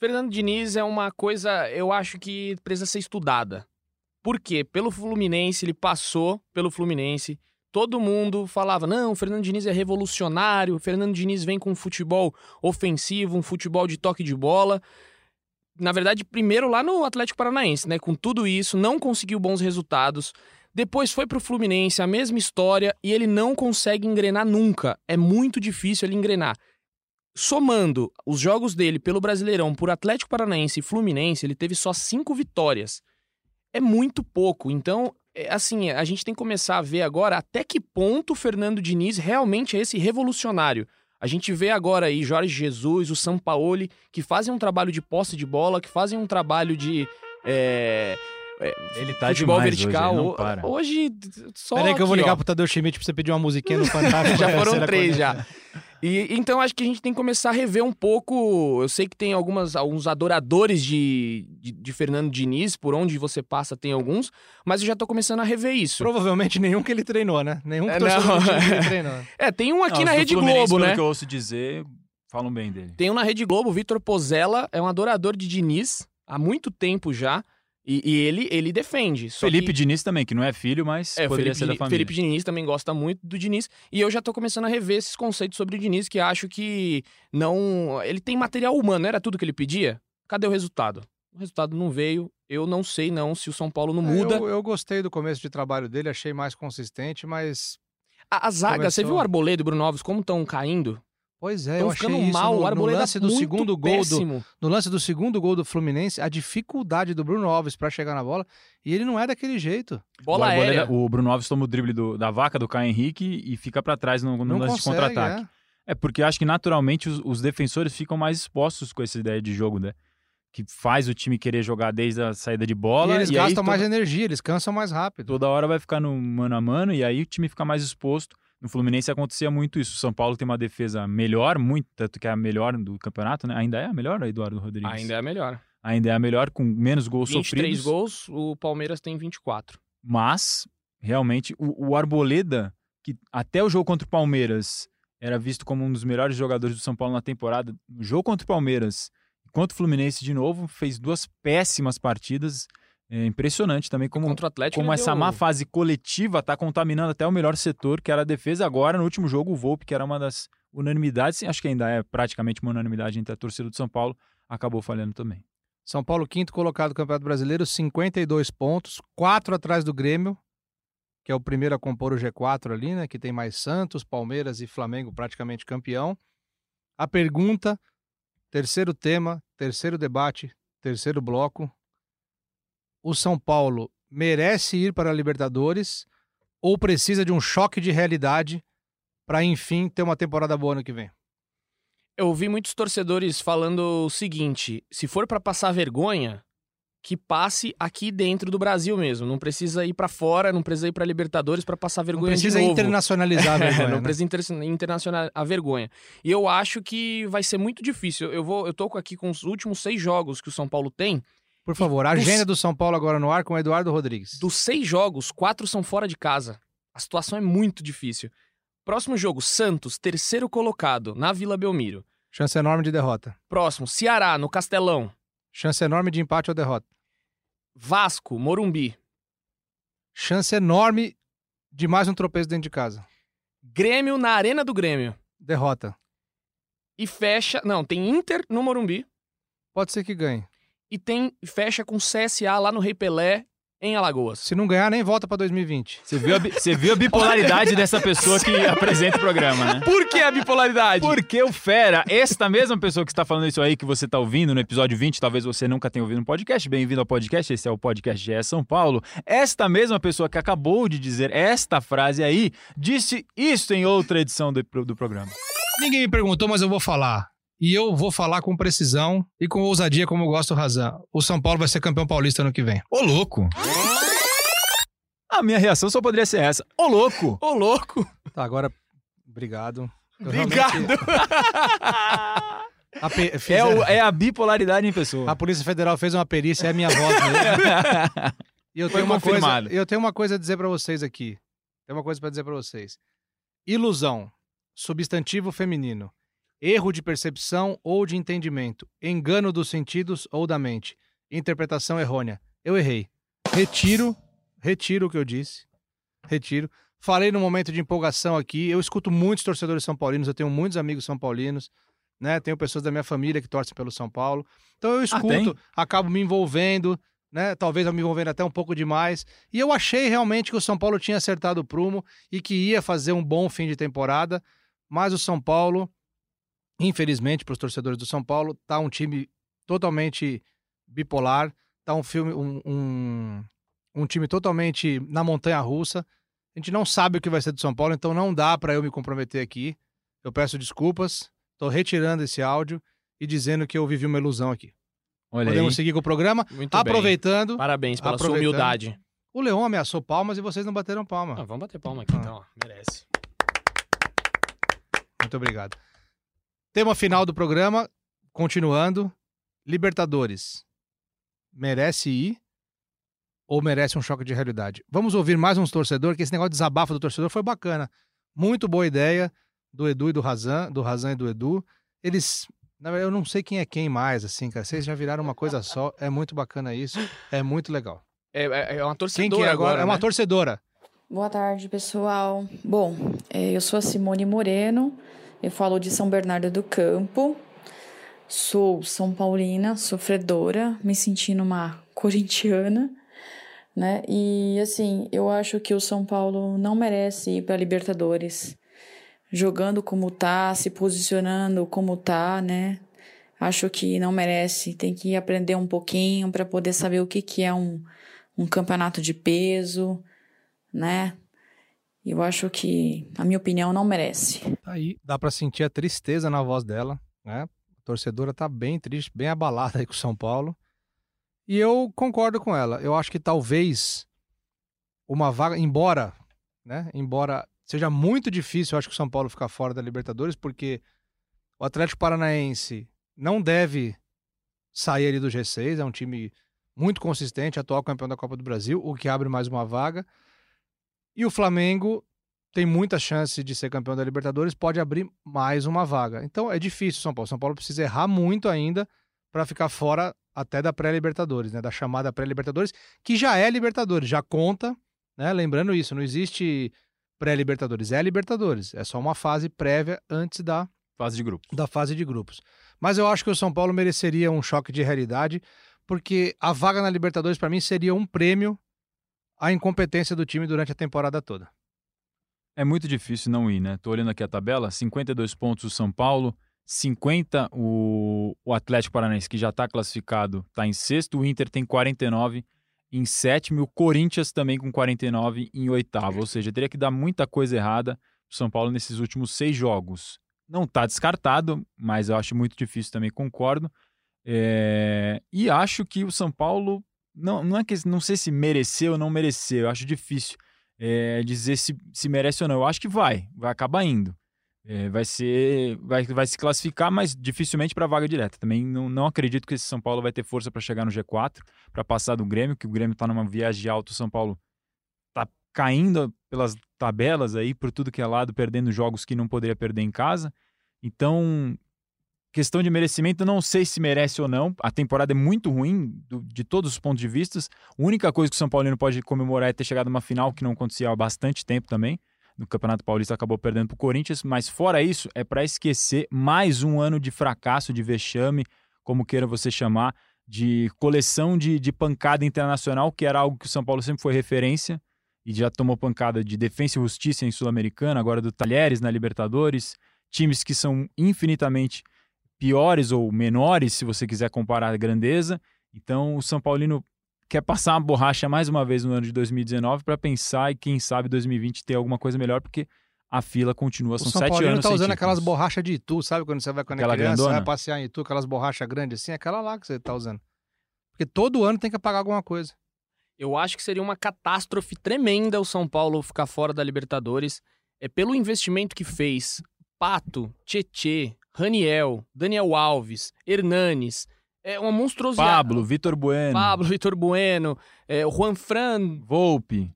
Fernando Diniz é uma coisa, eu acho que precisa ser estudada. Por quê? Pelo Fluminense, ele passou pelo Fluminense. Todo mundo falava: não, o Fernando Diniz é revolucionário, o Fernando Diniz vem com um futebol ofensivo, um futebol de toque de bola. Na verdade, primeiro lá no Atlético Paranaense, né? Com tudo isso, não conseguiu bons resultados. Depois foi pro Fluminense, a mesma história, e ele não consegue engrenar nunca. É muito difícil ele engrenar. Somando os jogos dele pelo Brasileirão por Atlético Paranaense e Fluminense, ele teve só cinco vitórias. É muito pouco. Então, é, assim, a gente tem que começar a ver agora até que ponto o Fernando Diniz realmente é esse revolucionário. A gente vê agora aí Jorge Jesus, o Sampaoli, que fazem um trabalho de posse de bola, que fazem um trabalho de. É, é, Ele tá futebol vertical. hoje, para. Hoje, só. Peraí que eu vou ligar ó. pro Tadeu Schmidt pra você pedir uma musiquinha no [laughs] Fantástico. já foram três já. [laughs] E, então acho que a gente tem que começar a rever um pouco. Eu sei que tem algumas, alguns adoradores de, de, de Fernando Diniz, por onde você passa tem alguns, mas eu já tô começando a rever isso. Provavelmente nenhum que ele treinou, né? Nenhum É, torcedor não. que ele [laughs] treinou. É, tem um aqui Não, na Rede Fluminense, Globo, né? que eu ouço dizer, falam bem dele. Tem um na Rede Globo, o Vitor Pozella, é um adorador de Diniz há muito tempo já. E, e ele, ele defende. Só Felipe que... Diniz também, que não é filho, mas É, o poderia Felipe, ser da Diniz- família. Felipe Diniz também gosta muito do Diniz. E eu já tô começando a rever esses conceitos sobre o Diniz, que acho que não. Ele tem material humano, era tudo que ele pedia? Cadê o resultado? O resultado não veio. Eu não sei não se o São Paulo não muda. É, Eu, eu gostei do começo de trabalho dele, achei mais consistente, mas. A, a zaga, você começou- viu o Arboleda e o Bruno Alves como estão caindo? Pois é, Estão eu achei ficando isso mal. no, o no lance do segundo gol do, péssimo. no lance do segundo gol do Fluminense, a dificuldade do Bruno Alves pra chegar na bola, e ele não é daquele jeito. Bola o, Arboleda- o Bruno Alves toma o drible do- da vaca do Caio Henrique e fica pra trás no, no lance de consegue, contra-ataque. é. É. porque acho que naturalmente os, os defensores ficam mais expostos com essa ideia de jogo, né? Que faz o time querer jogar desde a saída de bola. E eles aí gastam mais toda, energia, eles cansam mais rápido. toda hora vai ficar no mano a mano e aí o time fica mais exposto. No Fluminense acontecia muito isso. O São Paulo tem uma defesa melhor, muito, tanto que é a melhor do campeonato, né? Ainda é a melhor, Eduardo Rodrigues? Ainda é a melhor. Ainda é a melhor, com menos gols 23 sofridos. gols, o Palmeiras tem 24. Mas, realmente, o, o Arboleda, que até o jogo contra o Palmeiras era visto como um dos melhores jogadores do São Paulo na temporada, no jogo contra o Palmeiras, contra o Fluminense de novo, fez duas péssimas partidas. É impressionante também como, Contra o Atlético como essa deu- má fase coletiva está contaminando até o melhor setor, que era a defesa. Agora, no último jogo, o Volpe, que era uma das unanimidades, acho que ainda é praticamente uma unanimidade entre a torcida do São Paulo, acabou falhando também. São Paulo, quinto colocado do Campeonato Brasileiro, 52 pontos, quatro atrás do Grêmio, que é o primeiro a compor o G4 ali, né? Que tem mais Santos, Palmeiras e Flamengo praticamente campeão. A pergunta, terceiro tema, terceiro debate, terceiro bloco. O São Paulo merece ir para a Libertadores ou precisa de um choque de realidade para, enfim, ter uma temporada boa ano que vem? Eu ouvi muitos torcedores falando o seguinte: se for pra passar vergonha, que passe aqui dentro do Brasil mesmo. Não precisa ir pra fora, não precisa ir pra Libertadores pra passar Não vergonha precisa de novo. internacionalizar a [laughs] vergonha, não né? precisa inter- internacional a vergonha. E eu acho que vai ser muito difícil. Eu vou, eu tô aqui com os últimos seis jogos que o São Paulo tem. Por favor, a agenda do São Paulo agora no ar com o Eduardo Rodrigues. Dos seis jogos, quatro são fora de casa. A situação é muito difícil. Próximo jogo, Santos, terceiro colocado, na Vila Belmiro. Chance enorme de derrota. Próximo, Ceará, no Castelão. Chance enorme de empate ou derrota. Vasco, Morumbi. Chance enorme de mais um tropeço dentro de casa. Grêmio na Arena do Grêmio. Derrota. E fecha. Não, tem Inter no Morumbi. Pode ser que ganhe. E tem fecha com CSA lá no Rei Pelé, em Alagoas. Se não ganhar, nem volta pra 2020. Você viu a, bi- você viu a bipolaridade dessa pessoa que apresenta o programa, né? Por que a bipolaridade? Porque o Fera, esta mesma pessoa que está falando isso aí, que você está ouvindo no episódio 20, talvez você nunca tenha ouvido um podcast, bem-vindo ao podcast, esse é o podcast GE São Paulo. Esta mesma pessoa que acabou de dizer esta frase aí, disse isso em outra edição do, do programa. Ninguém me perguntou, mas eu vou falar. E eu vou falar com precisão e com ousadia, como eu gosto, razão. O São Paulo vai ser campeão paulista ano que vem. Ô, louco! A minha reação só poderia ser essa. Ô, louco! Ô, louco! Tá, agora, obrigado. Eu Obrigado! realmente- A, pe- [laughs] É, o- é a bipolaridade em pessoa. a Polícia Federal fez uma perícia, é a minha voz mesmo. [laughs] E eu Foi tenho uma coisa, eu tenho uma coisa a dizer pra vocês aqui. Tem uma coisa pra dizer pra vocês. Ilusão, substantivo feminino. Erro de percepção ou de entendimento. Engano dos sentidos ou da mente. Interpretação errônea. Eu errei. Retiro, retiro o que eu disse. Retiro. Falei no momento de empolgação aqui. Eu escuto muitos torcedores são paulinos, eu tenho muitos amigos são paulinos, né? Tenho pessoas da minha família que torcem pelo São Paulo. Então eu tem? escuto, acabo me envolvendo, né? Talvez eu me envolvendo até um pouco demais. E eu achei realmente que o São Paulo tinha acertado o prumo e que ia fazer um bom fim de temporada. Mas o São Paulo, infelizmente para os torcedores do São Paulo, tá um time totalmente bipolar, tá um filme, um, um, um time totalmente na montanha russa. A gente não sabe o que vai ser do São Paulo, então não dá para eu me comprometer aqui. Eu peço desculpas, estou retirando esse áudio e dizendo que eu vivi uma ilusão aqui. Olha Podemos aí. seguir com o programa. Muito aproveitando, bem. Parabéns pela sua aproveitando. humildade. o Leão ameaçou palmas e vocês não bateram palma. Ah, vamos bater palma aqui, Ah. então. Merece. Muito obrigado. Tema final do programa, continuando. Libertadores. Merece ir ou merece um choque de realidade? Vamos ouvir mais uns torcedores, que esse negócio de desabafo do torcedor foi bacana. Muito boa ideia do Edu e do Razan, do Razan e do Edu. Eles, na verdade, eu não sei quem é quem mais, assim, cara. Vocês já viraram uma coisa só. É muito bacana isso. É muito legal. É, é- é uma Quem torcedora que é agora? é uma né? torcedora. Boa tarde, pessoal. Bom, é, eu sou a Simone Moreno, eu falo de São Bernardo do Campo, sou São Paulina, sofredora, me sentindo uma corintiana, né? E assim, eu acho que o São Paulo não merece ir para Libertadores, jogando como tá, se posicionando como tá, né? Acho que não merece, tem que aprender um pouquinho para poder saber o que, que é um, um campeonato de peso né? Eu acho que, na minha opinião, não merece. Tá aí, dá pra sentir a tristeza na voz dela, né? A torcedora tá bem triste, bem abalada aí com o São Paulo. E eu concordo com ela. Eu acho que talvez uma vaga, embora, né? Embora seja muito difícil, eu acho que o São Paulo ficar fora da Libertadores, porque o Atlético Paranaense não deve sair ali do G6, é um time muito consistente, atual campeão da Copa do Brasil, o que abre mais uma vaga. E o Flamengo tem muita chance de ser campeão da Libertadores, pode abrir mais uma vaga. Então é difícil São Paulo. São Paulo precisa errar muito ainda para ficar fora até da pré-Libertadores, né? Da chamada pré-Libertadores, que já é Libertadores, já conta, né? Lembrando isso, não existe pré-Libertadores, é Libertadores, é só uma fase prévia antes da Fase de grupo. da fase de grupos. Mas eu acho que o São Paulo mereceria um choque de realidade, porque a vaga na Libertadores para mim seria um prêmio à incompetência do time durante a temporada toda. É muito difícil não ir, né? Tô olhando aqui a tabela, 52 pontos o São Paulo, 50 o, o Atlético Paranaense, que já está classificado, está em sexto, o Inter tem 49 em sétimo, o Corinthians também com 49 em oitavo. Ou seja, teria que dar muita coisa errada pro São Paulo nesses últimos seis jogos. Não está descartado, mas eu acho muito difícil também, concordo. É, E acho que o São Paulo, não, não é que não sei se mereceu ou não mereceu, eu acho difícil é, dizer se, se merece ou não. Eu acho que vai, vai acabar indo. É, vai ser, vai, vai se classificar, mas dificilmente para vaga direta. Também não, não acredito que esse São Paulo vai ter força para chegar no G4, para passar do Grêmio, que o Grêmio está numa viagem alta, o São Paulo tá caindo pelas tabelas aí, por tudo que é lado, perdendo jogos que não poderia perder em casa. Então, questão de merecimento, não sei se merece ou não. A temporada é muito ruim do- de todos os pontos de vista. A única coisa que o São Paulino pode comemorar é ter chegado numa final que não acontecia há bastante tempo também. No Campeonato Paulista acabou perdendo para o Corinthians, mas fora isso, é para esquecer mais um ano de fracasso, de vexame, como queira você chamar, de coleção de, de pancada internacional, que era algo que o São Paulo sempre foi referência e já tomou pancada de Defensa e Justiça em Sul-Americana, agora do Talheres na Libertadores, times que são infinitamente piores ou menores, se você quiser comparar a grandeza. Então, o São Paulino quer passar uma borracha mais uma vez no ano de 2019 para pensar e quem sabe 2020 ter alguma coisa melhor, porque a fila continua, O são São sete Paulino anos tá sem usando aquelas borrachas de Itu, sabe? Quando você vai quando Aquela é criança, grandona? vai passear em Itu, aquelas borrachas grandes assim, aquela lá que você tá usando. Porque todo ano tem que pagar alguma coisa. Eu acho que seria uma catástrofe tremenda o São Paulo ficar fora da Libertadores. É pelo investimento que fez. Pato, Tietê, Raniel, Daniel Alves, Hernanes. É uma monstruosidade. Pablo, Vitor Bueno, Pablo, Vitor Bueno, é, Juan Fran. Volpe.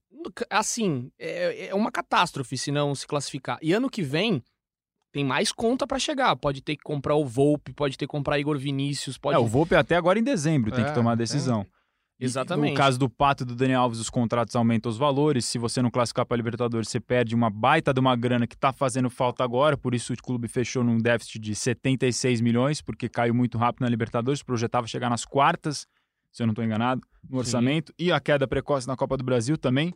Assim, é, é uma catástrofe se não se classificar. E ano que vem tem mais conta pra chegar. Pode ter que comprar o Volpe, pode ter que comprar Igor Vinícius, pode É, o Volpe até agora em dezembro tem É, que tomar a tem. decisão. Exatamente. No caso do Pato e do Daniel Alves, os contratos aumentam os valores. Se você não classificar para a Libertadores, você perde uma baita de uma grana que está fazendo falta agora. Por isso o clube fechou num déficit de 76 milhões, porque caiu muito rápido na Libertadores. Projetava chegar nas quartas. se eu não estou enganado, no orçamento. E a queda precoce na Copa do Brasil também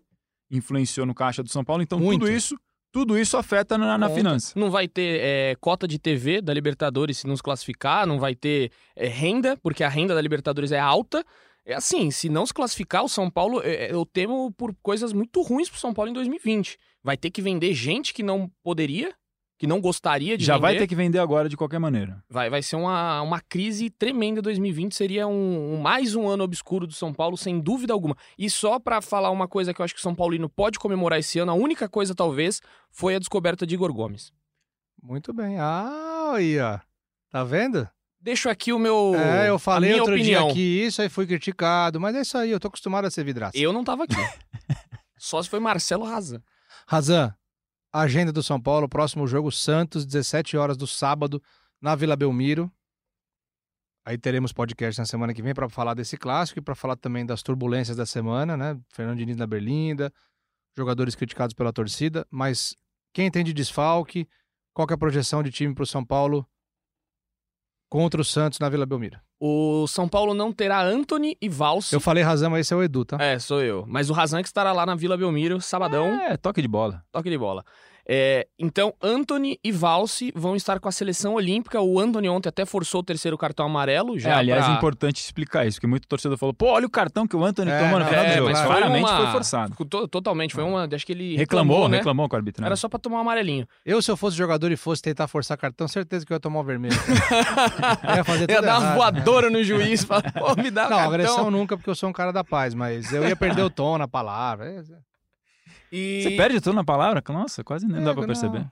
influenciou no caixa do São Paulo. Então, Muito. tudo isso, tudo isso afeta na, na finança. Não vai ter é, cota de TV da Libertadores se nos classificar, não vai ter é, renda, porque a renda da Libertadores é alta. É assim, se não se classificar, o São Paulo, é, eu temo por coisas muito ruins pro São Paulo em 2020. Vai ter que vender gente que não poderia, que não gostaria de Já vender. vai ter que vender agora de qualquer maneira. Vai, vai ser uma, uma crise tremenda 2020. Seria um, um- mais um ano obscuro do São Paulo, sem dúvida alguma. E só pra falar uma coisa que eu acho que o São Paulino pode comemorar esse ano, a única coisa, talvez, foi a descoberta de Igor Gomes. Muito bem. Ah, aí, ó. Tá vendo? Deixo aqui o meu. é, eu falei outro opinião. dia aqui isso, aí fui criticado, mas é isso aí, eu tô acostumado a ser vidraça. Eu não tava aqui. [laughs] Só se foi Marcelo Razan. Razan, agenda do São Paulo, próximo jogo Santos, 17 horas do sábado, na Vila Belmiro. Aí teremos podcast na semana que vem para falar desse clássico e para falar também das turbulências da semana, né? Fernando Diniz na Berlinda, jogadores criticados pela torcida, mas quem tem de desfalque, qual que é a projeção de time para o São Paulo contra o Santos na Vila Belmiro? O São Paulo não terá Anthony e Valse. Eu falei Razan, mas esse é o Edu, tá? É, sou eu. Mas o Razan que estará lá na Vila Belmiro, sabadão. É, toque de bola. Toque de bola. É, então, Anthony e Valse vão estar com a seleção olímpica. O Anthony ontem até forçou o terceiro cartão amarelo. Já é, aliás, pra... é importante explicar isso, porque muito torcedor falou, pô, olha o cartão que o Anthony É, tomou no final do é, jogo. mas foi Claramente uma- foi forçado. To- Totalmente, foi uma. Acho que ele Reclamou, reclamou, né? reclamou com o árbitro. né? Era só pra tomar um amarelinho. Eu, se eu fosse jogador e fosse tentar forçar cartão, certeza que eu ia tomar o vermelho. Eu [laughs] ia fazer Ia tudo dar uma errado. voadora no juiz. Falar, pô, me dá Não, cartão. agressão nunca, porque eu sou um cara da paz, mas eu ia perder o tom na palavra. E... Você perde tudo na palavra? Nossa, quase nem dá É, pra não. perceber.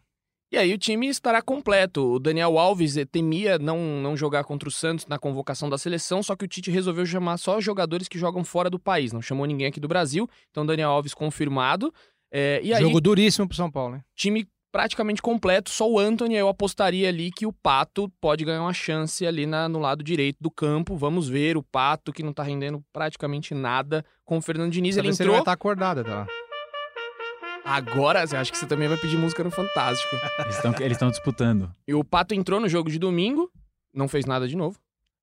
E aí o time estará completo. O Daniel Alves eh, temia não, não jogar contra o Santos na convocação da seleção, só que o Tite resolveu chamar só jogadores que jogam fora do país. Não chamou ninguém aqui do Brasil. Então Daniel Alves confirmado. É, e aí, Jogo duríssimo pro São Paulo, hein? time praticamente completo. Só o Anthony, eu apostaria ali que o Pato pode ganhar uma chance ali na- no lado direito do campo. Vamos ver o Pato, que não tá rendendo praticamente nada com o Fernando Diniz. Ele se ele vai entrou. estar acordado, tá? Agora, eu acho que você também vai pedir música no Fantástico. Eles estão eles estão disputando. E o Pato entrou no jogo de domingo, não fez nada de novo.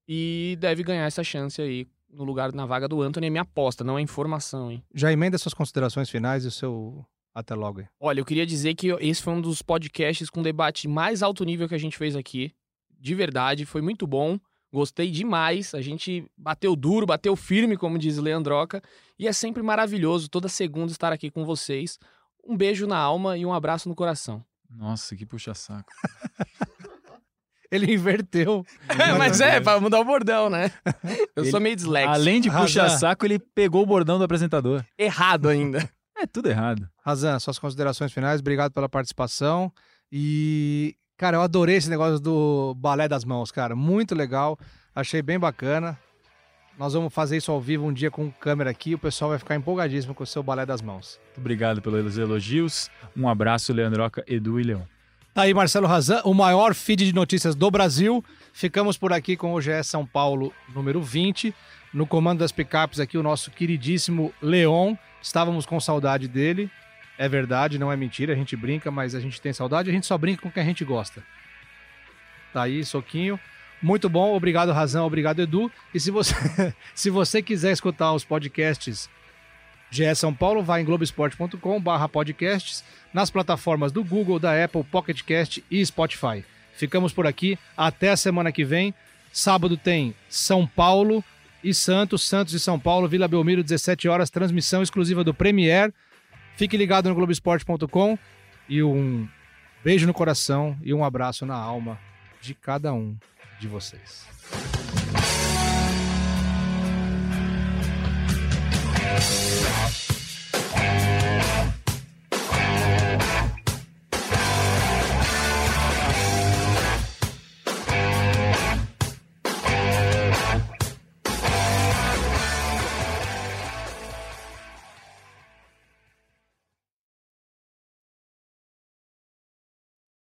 E deve ganhar essa chance aí no lugar, na vaga do Anthony. É minha aposta, não é informação, hein? Já emenda suas considerações finais e o seu até logo aí. Olha, eu queria dizer que esse foi um dos podcasts com debate mais alto nível que a gente fez aqui. De verdade, foi muito bom. Gostei demais. A gente bateu duro, bateu firme, como diz Leandroca. E é sempre maravilhoso toda segunda estar aqui com vocês. Um beijo na alma e um abraço no coração. Nossa, que puxa-saco. [laughs] Ele inverteu. É, mas é, pra mudar o bordão, né? Eu Ele- sou meio dislexo. Além de puxa-saco, ele pegou o bordão do apresentador. Errado ainda. [laughs] É tudo errado. Razan, suas considerações finais, obrigado pela participação. E, cara, eu adorei esse negócio do balé das mãos, cara. Muito legal. Achei bem bacana. Nós vamos fazer isso ao vivo um dia com câmera aqui. O pessoal vai ficar empolgadíssimo com o seu balé das mãos. Muito obrigado pelos elogios. Um abraço, Leandroca, Edu e Leão. Tá aí, Marcelo Razan, o maior feed de notícias do Brasil. Ficamos por aqui com o GE São Paulo número 20. No comando das picapes aqui, o nosso queridíssimo Leon. Estávamos com saudade dele. É verdade, não é mentira, a gente brinca, mas a gente tem saudade, a gente só brinca com quem a gente gosta. Tá aí, soquinho. Muito bom, obrigado Razão, obrigado Edu. E se você, [laughs] se você quiser escutar os podcasts GE São Paulo, vai em globesport.com barra podcasts, nas plataformas do Google, da Apple, Pocket Cast e Spotify. Ficamos por aqui, até a semana que vem. Sábado tem São Paulo e Santos, Santos e São Paulo, Vila Belmiro, 17 horas, transmissão exclusiva do Premier. Fique ligado no globesport.com e um beijo no coração e um abraço na alma de cada um de vocês.